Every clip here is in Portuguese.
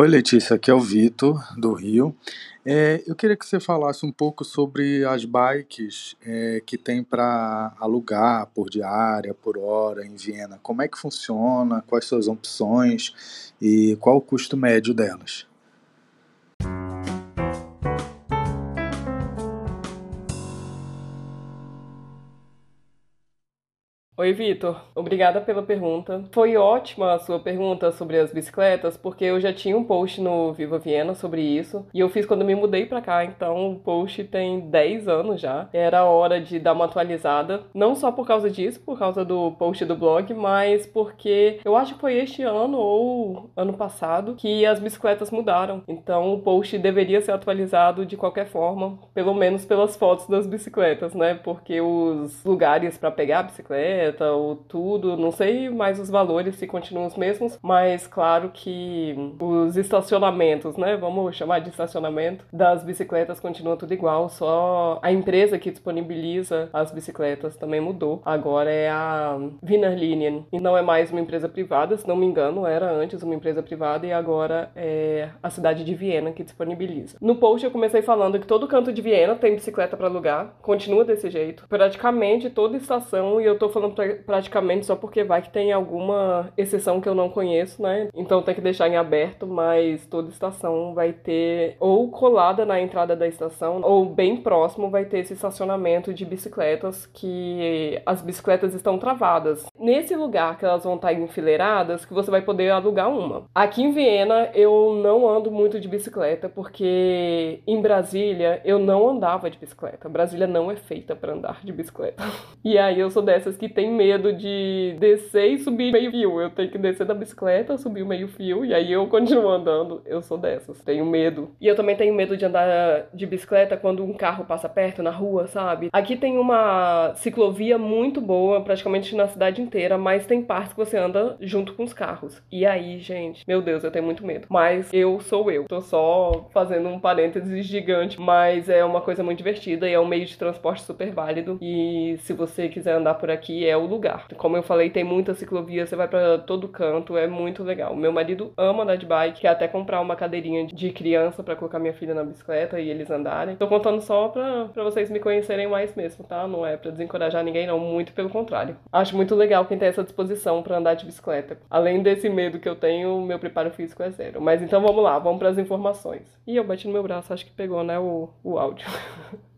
Oi, Letícia, aqui é o Vitor, do Rio. É, eu queria que você falasse um pouco sobre as bikes é, que tem para alugar por diária, por hora em Viena. Como é que funciona? Quais são as opções e qual o custo médio delas? Oi, Vitor. Obrigada pela pergunta. Foi ótima a sua pergunta sobre as bicicletas, porque eu já tinha um post no Viva Viena sobre isso, e eu fiz quando me mudei para cá, então o post tem 10 anos já. Era hora de dar uma atualizada, não só por causa disso, por causa do post do blog, mas porque eu acho que foi este ano ou ano passado que as bicicletas mudaram. Então o post deveria ser atualizado de qualquer forma, pelo menos pelas fotos das bicicletas, né? Porque os lugares para pegar a bicicleta bicicleta ou tudo, não sei mais os valores se continuam os mesmos, mas claro que os estacionamentos, né, vamos chamar de estacionamento, das bicicletas continua tudo igual, só a empresa que disponibiliza as bicicletas também mudou. Agora é a Wiener Linien e não é mais uma empresa privada, se não me engano, era antes uma empresa privada e agora é a cidade de Viena que disponibiliza. No post eu comecei falando que todo canto de Viena tem bicicleta para alugar, continua desse jeito. Praticamente toda estação, e eu tô falando praticamente só porque vai que tem alguma exceção que eu não conheço, né? Então tem que deixar em aberto, mas toda estação vai ter ou colada na entrada da estação ou bem próximo vai ter esse estacionamento de bicicletas que as bicicletas estão travadas. Nesse lugar que elas vão estar enfileiradas, que você vai poder alugar uma. Aqui em Viena eu não ando muito de bicicleta porque em Brasília eu não andava de bicicleta. Brasília não é feita para andar de bicicleta. E aí eu sou dessas que tem medo de descer e subir meio fio. Eu tenho que descer da bicicleta, subir o meio fio, e aí eu continuo andando. Eu sou dessas. Tenho medo. E eu também tenho medo de andar de bicicleta quando um carro passa perto na rua, sabe? Aqui tem uma ciclovia muito boa, praticamente na cidade inteira, mas tem partes que você anda junto com os carros. E aí, gente, meu Deus, eu tenho muito medo. Mas eu sou eu. Tô só fazendo um parênteses gigante, mas é uma coisa muito divertida e é um meio de transporte super válido. E se você quiser andar por aqui, é o lugar. Como eu falei, tem muita ciclovia, você vai para todo canto, é muito legal. Meu marido ama andar de bike, quer até comprar uma cadeirinha de criança para colocar minha filha na bicicleta e eles andarem. Tô contando só pra, pra vocês me conhecerem mais mesmo, tá? Não é para desencorajar ninguém, não, muito pelo contrário. Acho muito legal quem tem essa disposição para andar de bicicleta. Além desse medo que eu tenho, meu preparo físico é zero. Mas então vamos lá, vamos para as informações. E eu bati no meu braço, acho que pegou, né, o, o áudio.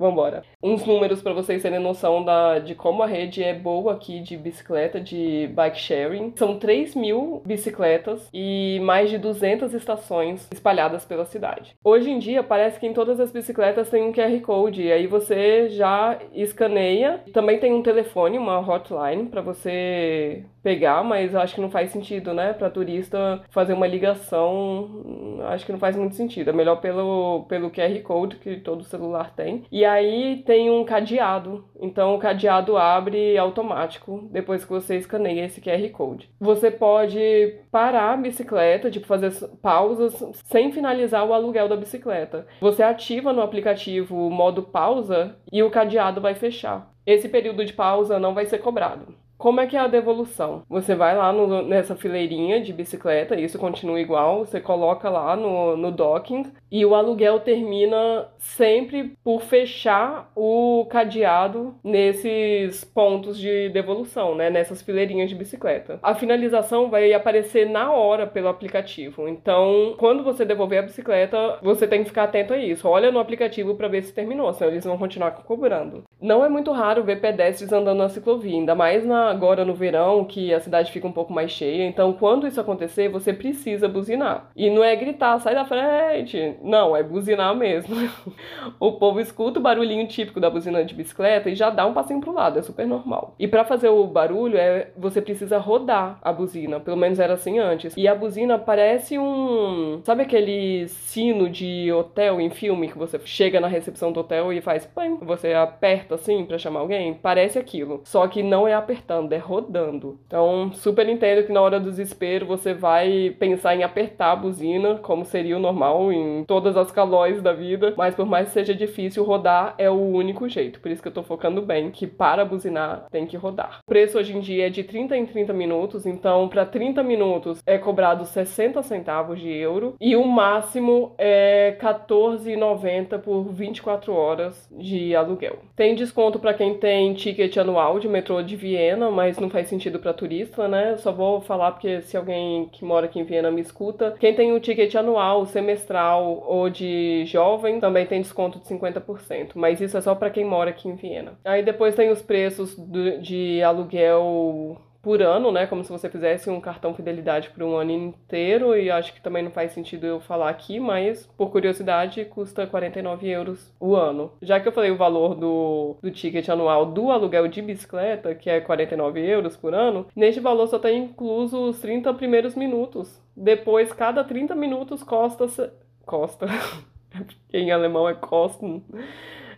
Vambora. Uns números para vocês terem noção da, de como a rede é boa aqui de bicicleta, de bike sharing. São 3 mil bicicletas e mais de 200 estações espalhadas pela cidade. Hoje em dia, parece que em todas as bicicletas tem um QR Code, e aí você já escaneia. Também tem um telefone, uma hotline, para você pegar, mas acho que não faz sentido, né? Para turista fazer uma ligação, acho que não faz muito sentido. É melhor pelo, pelo QR Code que todo celular tem. E aí tem um cadeado. Então o cadeado abre automático depois que você escaneia esse QR Code. Você pode parar a bicicleta, tipo fazer pausas sem finalizar o aluguel da bicicleta. Você ativa no aplicativo o modo pausa e o cadeado vai fechar. Esse período de pausa não vai ser cobrado. Como é que é a devolução? Você vai lá no, nessa fileirinha de bicicleta, isso continua igual, você coloca lá no, no docking e o aluguel termina sempre por fechar o cadeado nesses pontos de devolução, né? Nessas fileirinhas de bicicleta. A finalização vai aparecer na hora pelo aplicativo. Então, quando você devolver a bicicleta, você tem que ficar atento a isso. Olha no aplicativo para ver se terminou, senão eles vão continuar cobrando. Não é muito raro ver pedestres andando na ciclovia, ainda mais na agora no verão, que a cidade fica um pouco mais cheia. Então, quando isso acontecer, você precisa buzinar. E não é gritar, sai da frente. Não, é buzinar mesmo. o povo escuta o barulhinho típico da buzina de bicicleta e já dá um passinho pro lado, é super normal. E para fazer o barulho, é você precisa rodar a buzina. Pelo menos era assim antes. E a buzina parece um. Sabe aquele sino de hotel em filme que você chega na recepção do hotel e faz. Pam, você aperta assim para chamar alguém? Parece aquilo. Só que não é apertando andando, é rodando. Então, super entendo que na hora do desespero você vai pensar em apertar a buzina, como seria o normal em todas as calóis da vida, mas por mais que seja difícil, rodar é o único jeito. Por isso que eu tô focando bem, que para buzinar tem que rodar. O preço hoje em dia é de 30 em 30 minutos, então para 30 minutos é cobrado 60 centavos de euro e o máximo é 14,90 por 24 horas de aluguel. Tem desconto para quem tem ticket anual de metrô de Viena, mas não faz sentido para turista, né? Só vou falar porque se alguém que mora aqui em Viena me escuta, quem tem o ticket anual, semestral ou de jovem também tem desconto de 50%, mas isso é só para quem mora aqui em Viena. Aí depois tem os preços do, de aluguel por ano, né? Como se você fizesse um cartão fidelidade por um ano inteiro, e acho que também não faz sentido eu falar aqui, mas por curiosidade custa 49 euros o ano. Já que eu falei o valor do, do ticket anual do aluguel de bicicleta, que é 49 euros por ano, neste valor só tem incluso os 30 primeiros minutos. Depois, cada 30 minutos costa. Costa. em alemão é Kosten.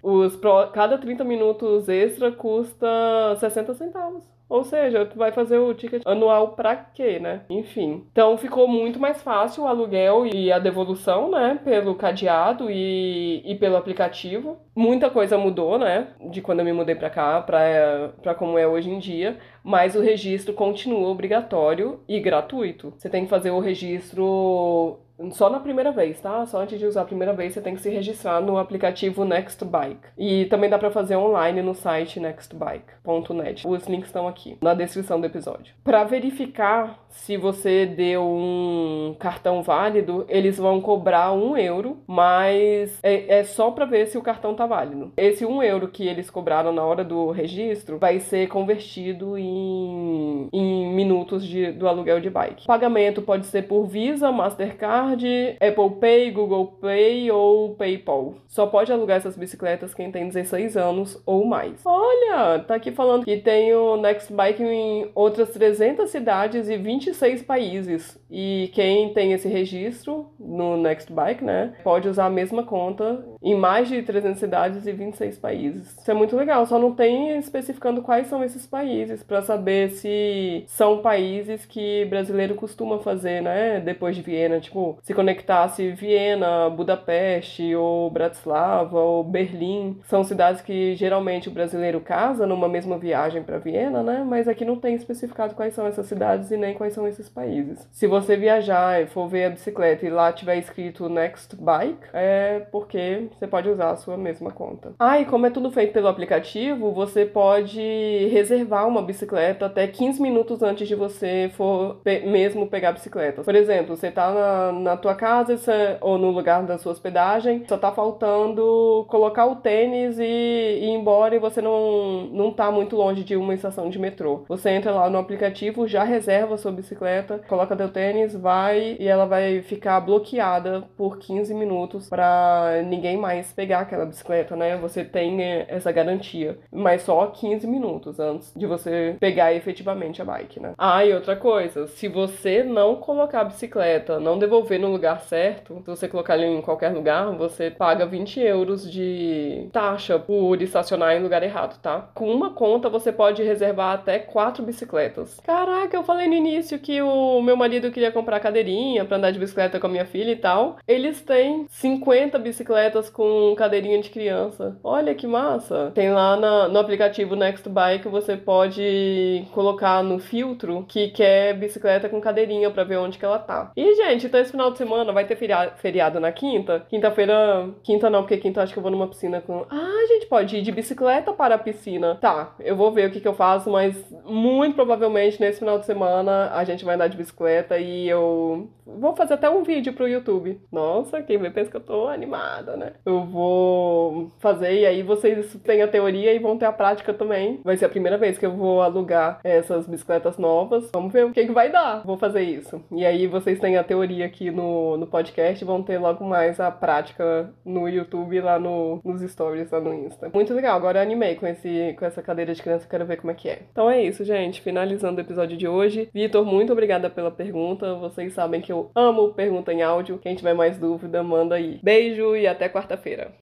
Os pro... Cada 30 minutos extra custa 60 centavos. Ou seja, tu vai fazer o ticket anual pra quê, né? Enfim. Então ficou muito mais fácil o aluguel e a devolução, né? Pelo cadeado e, e pelo aplicativo. Muita coisa mudou, né? De quando eu me mudei pra cá, pra, pra como é hoje em dia. Mas o registro continua obrigatório e gratuito. Você tem que fazer o registro só na primeira vez, tá? Só antes de usar a primeira vez, você tem que se registrar no aplicativo Nextbike. E também dá para fazer online no site nextbike.net. Os links estão aqui na descrição do episódio. Para verificar se você deu um cartão válido, eles vão cobrar um euro, mas é, é só para ver se o cartão tá válido. Esse um euro que eles cobraram na hora do registro vai ser convertido em, em minutos de, do aluguel de bike. O pagamento pode ser por Visa, Mastercard Apple Pay, Google Pay ou PayPal. Só pode alugar essas bicicletas quem tem 16 anos ou mais. Olha, tá aqui falando que tem o Next Bike em outras 300 cidades e 26 países. E quem tem esse registro no Next Bike, né, pode usar a mesma conta em mais de 300 cidades e 26 países. Isso é muito legal, só não tem especificando quais são esses países para saber se são países que brasileiro costuma fazer, né, depois de Viena, tipo, se conectasse Viena, Budapeste ou Bratislava ou Berlim, são cidades que geralmente o brasileiro casa numa mesma viagem para Viena, né, mas aqui não tem especificado quais são essas cidades e nem quais são esses países. Se você viajar e for ver a bicicleta e lá tiver escrito Next Bike, é porque você pode usar a sua mesma conta. Ah, e como é tudo feito pelo aplicativo, você pode reservar uma bicicleta até 15 minutos antes de você for pe mesmo pegar a bicicleta. Por exemplo, você tá na, na tua casa você, ou no lugar da sua hospedagem, só tá faltando colocar o tênis e, e ir embora e você não, não tá muito longe de uma estação de metrô. Você entra lá no aplicativo, já reserva a sua bicicleta, coloca teu tênis, vai e ela vai ficar bloqueada por 15 minutos para ninguém mais pegar aquela bicicleta, né? Você tem eh, essa garantia, mas só 15 minutos antes de você pegar efetivamente a bike, né? Ah, e outra coisa, se você não colocar a bicicleta, não devolver no lugar certo, se você colocar ali em qualquer lugar, você paga 20 euros de taxa por estacionar em lugar errado, tá? Com uma conta você pode reservar até quatro bicicletas. Caraca, eu falei no início que o meu marido comprar cadeirinha para andar de bicicleta com a minha filha e tal. Eles têm 50 bicicletas com cadeirinha de criança. Olha que massa! Tem lá na, no aplicativo Next Bike você pode colocar no filtro que quer bicicleta com cadeirinha para ver onde que ela tá. E gente, então esse final de semana vai ter feriado, feriado na quinta. Quinta-feira, quinta não, porque quinta acho que eu vou numa piscina com. Ah, gente, pode ir de bicicleta para a piscina. Tá, eu vou ver o que que eu faço, mas muito provavelmente nesse final de semana a gente vai andar de bicicleta e eu vou fazer até um vídeo pro YouTube. Nossa, quem vê pensa que eu tô animada, né? Eu vou fazer e aí vocês têm a teoria e vão ter a prática também. Vai ser a primeira vez que eu vou alugar essas bicicletas novas. Vamos ver o que, que vai dar. Vou fazer isso. E aí vocês têm a teoria aqui no, no podcast vão ter logo mais a prática no YouTube lá no, nos stories lá no Insta. Muito legal. Agora eu animei com, esse, com essa cadeira de criança, quero ver como é que é. Então é isso, gente. Finalizando o episódio de hoje. Vitor, muito obrigada pela pergunta. Vocês sabem que eu amo pergunta em áudio. Quem tiver mais dúvida, manda aí. Beijo e até quarta-feira.